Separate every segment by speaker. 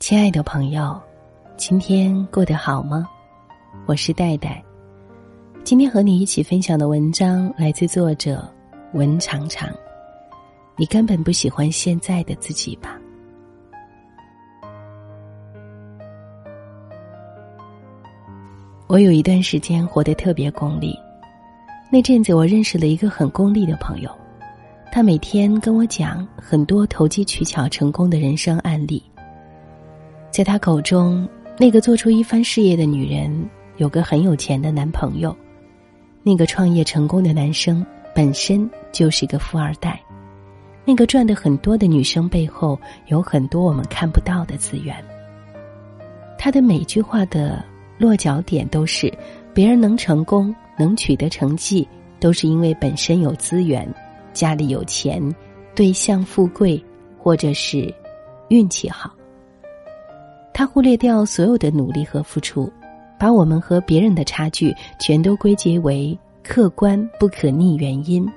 Speaker 1: 亲爱的朋友，今天过得好吗？我是戴戴。今天和你一起分享的文章来自作者文长长。你根本不喜欢现在的自己吧？我有一段时间活得特别功利。那阵子，我认识了一个很功利的朋友，他每天跟我讲很多投机取巧成功的人生案例。在他口中，那个做出一番事业的女人有个很有钱的男朋友，那个创业成功的男生本身就是个富二代，那个赚的很多的女生背后有很多我们看不到的资源。他的每句话的落脚点都是，别人能成功、能取得成绩，都是因为本身有资源，家里有钱，对象富贵，或者是运气好。他忽略掉所有的努力和付出，把我们和别人的差距全都归结为客观不可逆原因。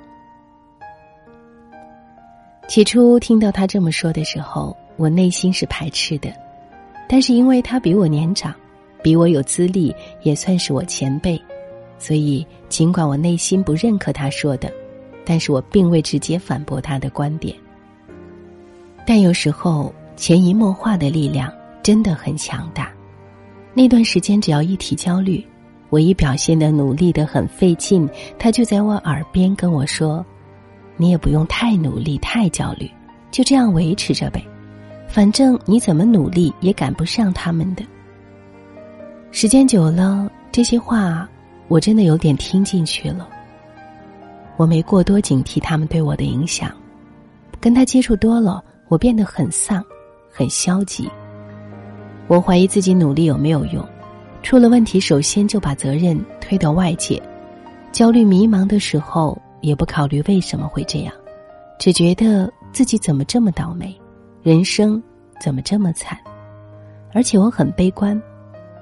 Speaker 1: 起初听到他这么说的时候，我内心是排斥的，但是因为他比我年长，比我有资历，也算是我前辈，所以尽管我内心不认可他说的，但是我并未直接反驳他的观点。但有时候潜移默化的力量。真的很强大。那段时间，只要一提焦虑，我一表现的努力的很费劲，他就在我耳边跟我说：“你也不用太努力，太焦虑，就这样维持着呗。反正你怎么努力也赶不上他们的。”时间久了，这些话我真的有点听进去了。我没过多警惕他们对我的影响，跟他接触多了，我变得很丧，很消极。我怀疑自己努力有没有用，出了问题首先就把责任推到外界，焦虑迷茫的时候也不考虑为什么会这样，只觉得自己怎么这么倒霉，人生怎么这么惨，而且我很悲观，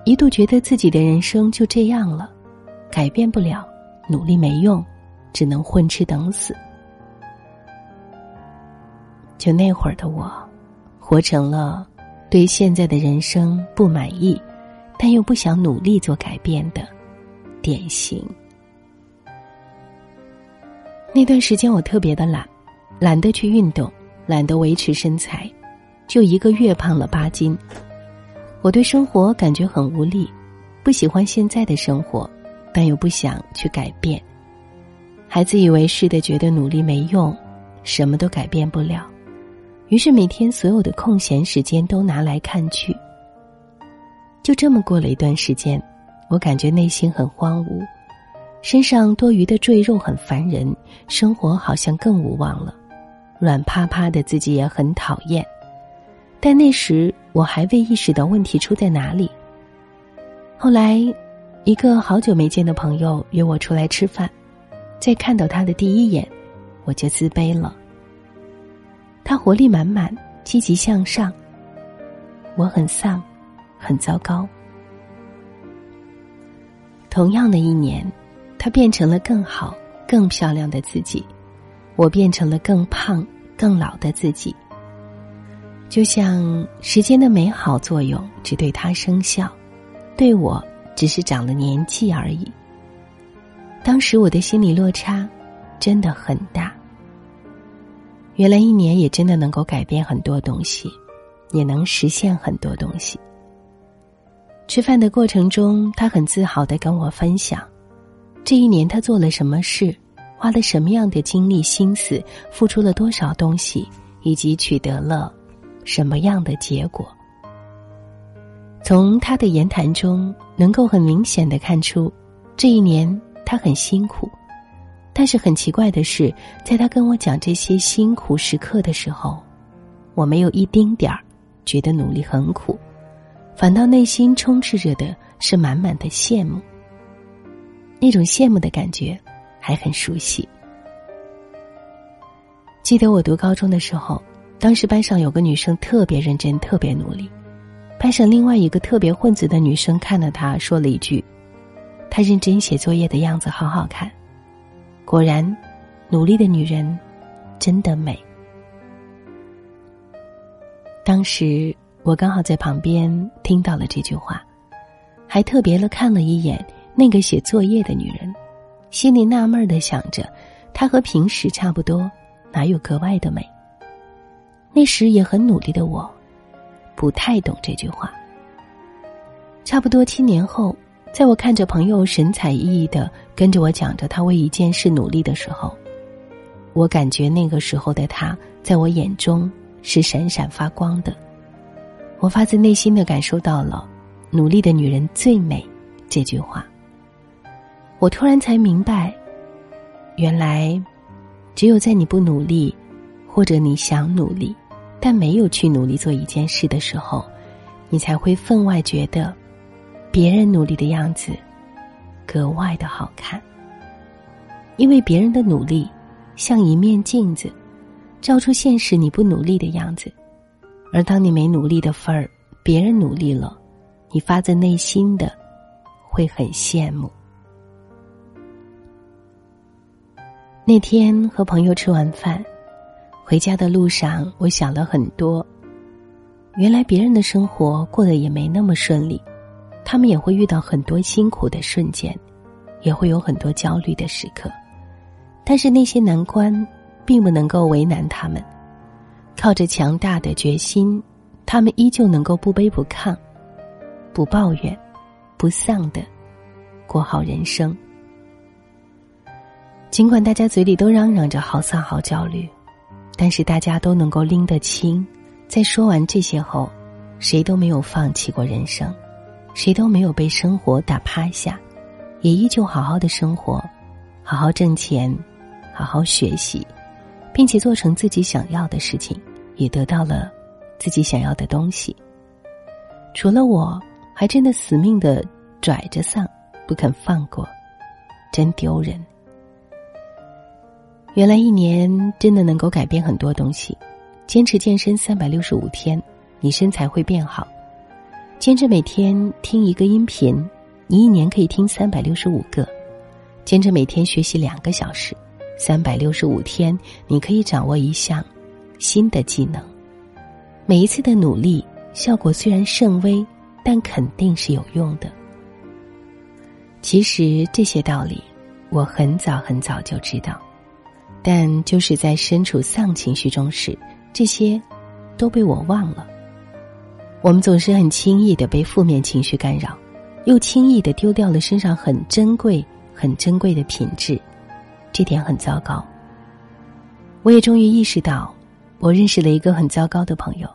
Speaker 1: 一度觉得自己的人生就这样了，改变不了，努力没用，只能混吃等死。就那会儿的我，活成了。对现在的人生不满意，但又不想努力做改变的典型。那段时间我特别的懒，懒得去运动，懒得维持身材，就一个月胖了八斤。我对生活感觉很无力，不喜欢现在的生活，但又不想去改变，还自以为是的觉得努力没用，什么都改变不了。于是每天所有的空闲时间都拿来看剧。就这么过了一段时间，我感觉内心很荒芜，身上多余的赘肉很烦人，生活好像更无望了，软趴趴的自己也很讨厌。但那时我还未意识到问题出在哪里。后来，一个好久没见的朋友约我出来吃饭，在看到他的第一眼，我就自卑了。他活力满满，积极向上。我很丧，很糟糕。同样的一年，他变成了更好、更漂亮的自己，我变成了更胖、更老的自己。就像时间的美好作用只对他生效，对我只是长了年纪而已。当时我的心理落差真的很大。原来一年也真的能够改变很多东西，也能实现很多东西。吃饭的过程中，他很自豪的跟我分享，这一年他做了什么事，花了什么样的精力心思，付出了多少东西，以及取得了什么样的结果。从他的言谈中，能够很明显的看出，这一年他很辛苦。但是很奇怪的是，在他跟我讲这些辛苦时刻的时候，我没有一丁点儿觉得努力很苦，反倒内心充斥着的是满满的羡慕。那种羡慕的感觉还很熟悉。记得我读高中的时候，当时班上有个女生特别认真、特别努力，班上另外一个特别混子的女生看了她，说了一句：“她认真写作业的样子好好看。”果然，努力的女人真的美。当时我刚好在旁边听到了这句话，还特别的看了一眼那个写作业的女人，心里纳闷的想着，她和平时差不多，哪有格外的美？那时也很努力的我，不太懂这句话。差不多七年后，在我看着朋友神采奕奕的跟着我讲着他为一件事努力的时候，我感觉那个时候的他在我眼中是闪闪发光的。我发自内心的感受到了“努力的女人最美”这句话。我突然才明白，原来只有在你不努力，或者你想努力，但没有去努力做一件事的时候，你才会分外觉得。别人努力的样子，格外的好看。因为别人的努力，像一面镜子，照出现实你不努力的样子。而当你没努力的份儿，别人努力了，你发自内心的会很羡慕。那天和朋友吃完饭，回家的路上，我想了很多。原来别人的生活过得也没那么顺利。他们也会遇到很多辛苦的瞬间，也会有很多焦虑的时刻，但是那些难关并不能够为难他们。靠着强大的决心，他们依旧能够不卑不亢、不抱怨、不丧的过好人生。尽管大家嘴里都嚷嚷着好丧、好焦虑，但是大家都能够拎得清。在说完这些后，谁都没有放弃过人生。谁都没有被生活打趴下，也依旧好好的生活，好好挣钱，好好学习，并且做成自己想要的事情，也得到了自己想要的东西。除了我，还真的死命的拽着丧，不肯放过，真丢人。原来一年真的能够改变很多东西，坚持健身三百六十五天，你身材会变好。坚持每天听一个音频，你一年可以听三百六十五个；坚持每天学习两个小时，三百六十五天你可以掌握一项新的技能。每一次的努力，效果虽然甚微，但肯定是有用的。其实这些道理，我很早很早就知道，但就是在身处丧情绪中时，这些都被我忘了。我们总是很轻易的被负面情绪干扰，又轻易的丢掉了身上很珍贵、很珍贵的品质，这点很糟糕。我也终于意识到，我认识了一个很糟糕的朋友，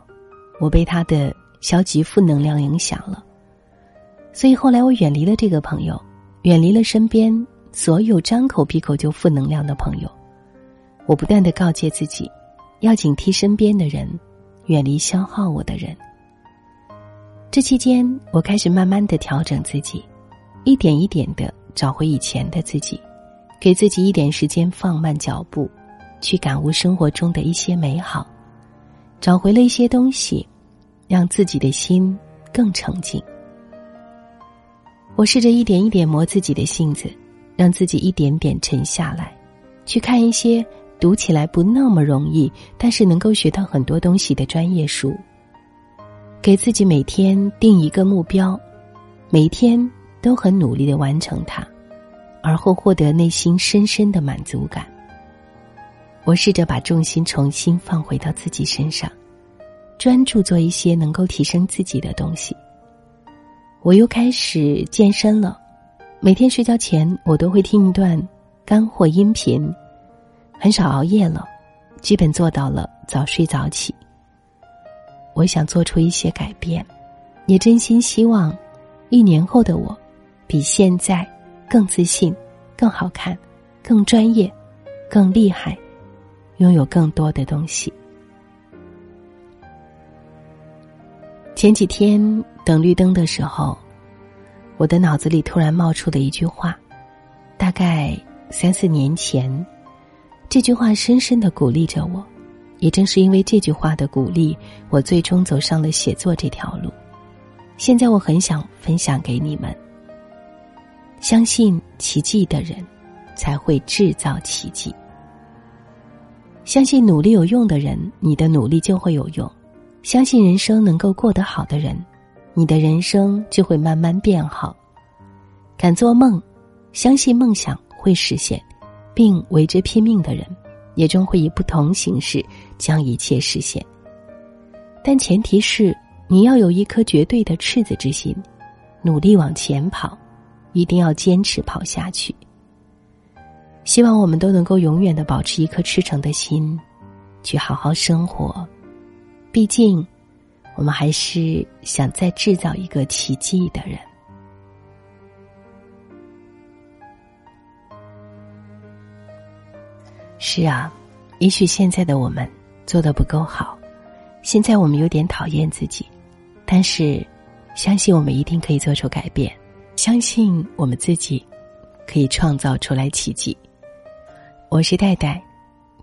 Speaker 1: 我被他的消极负能量影响了。所以后来我远离了这个朋友，远离了身边所有张口闭口就负能量的朋友。我不断的告诫自己，要警惕身边的人，远离消耗我的人。这期间，我开始慢慢的调整自己，一点一点的找回以前的自己，给自己一点时间放慢脚步，去感悟生活中的一些美好，找回了一些东西，让自己的心更澄净。我试着一点一点磨自己的性子，让自己一点点沉下来，去看一些读起来不那么容易，但是能够学到很多东西的专业书。给自己每天定一个目标，每天都很努力的完成它，而后获得内心深深的满足感。我试着把重心重新放回到自己身上，专注做一些能够提升自己的东西。我又开始健身了，每天睡觉前我都会听一段干货音频，很少熬夜了，基本做到了早睡早起。我想做出一些改变，也真心希望，一年后的我，比现在更自信、更好看、更专业、更厉害，拥有更多的东西。前几天等绿灯的时候，我的脑子里突然冒出了一句话，大概三四年前，这句话深深的鼓励着我。也正是因为这句话的鼓励，我最终走上了写作这条路。现在我很想分享给你们：相信奇迹的人，才会制造奇迹。相信努力有用的人，你的努力就会有用；相信人生能够过得好的人，你的人生就会慢慢变好。敢做梦，相信梦想会实现，并为之拼命的人，也终会以不同形式将一切实现。但前提是你要有一颗绝对的赤子之心，努力往前跑，一定要坚持跑下去。希望我们都能够永远的保持一颗赤诚的心，去好好生活。毕竟，我们还是想再制造一个奇迹的人。是啊，也许现在的我们做的不够好，现在我们有点讨厌自己，但是，相信我们一定可以做出改变，相信我们自己可以创造出来奇迹。我是戴戴，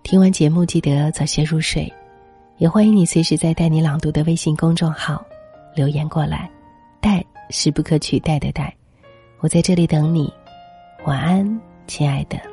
Speaker 1: 听完节目记得早些入睡，也欢迎你随时在“带你朗读”的微信公众号留言过来。戴是不可取代的戴，我在这里等你。晚安，亲爱的。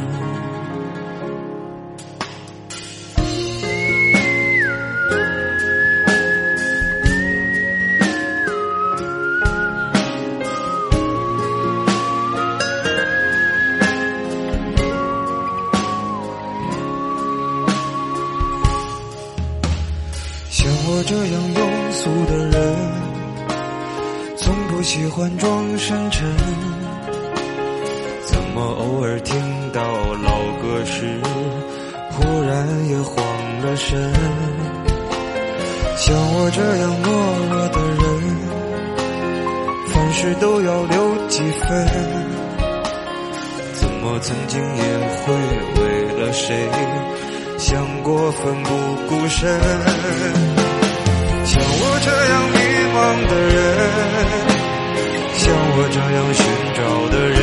Speaker 2: 慌了神？像我这样懦弱的人，凡事都要留几分。怎么曾经也会为了谁，想过奋不顾身？像我这样迷茫的人，像我这样寻找的人，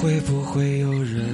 Speaker 2: 会不会有人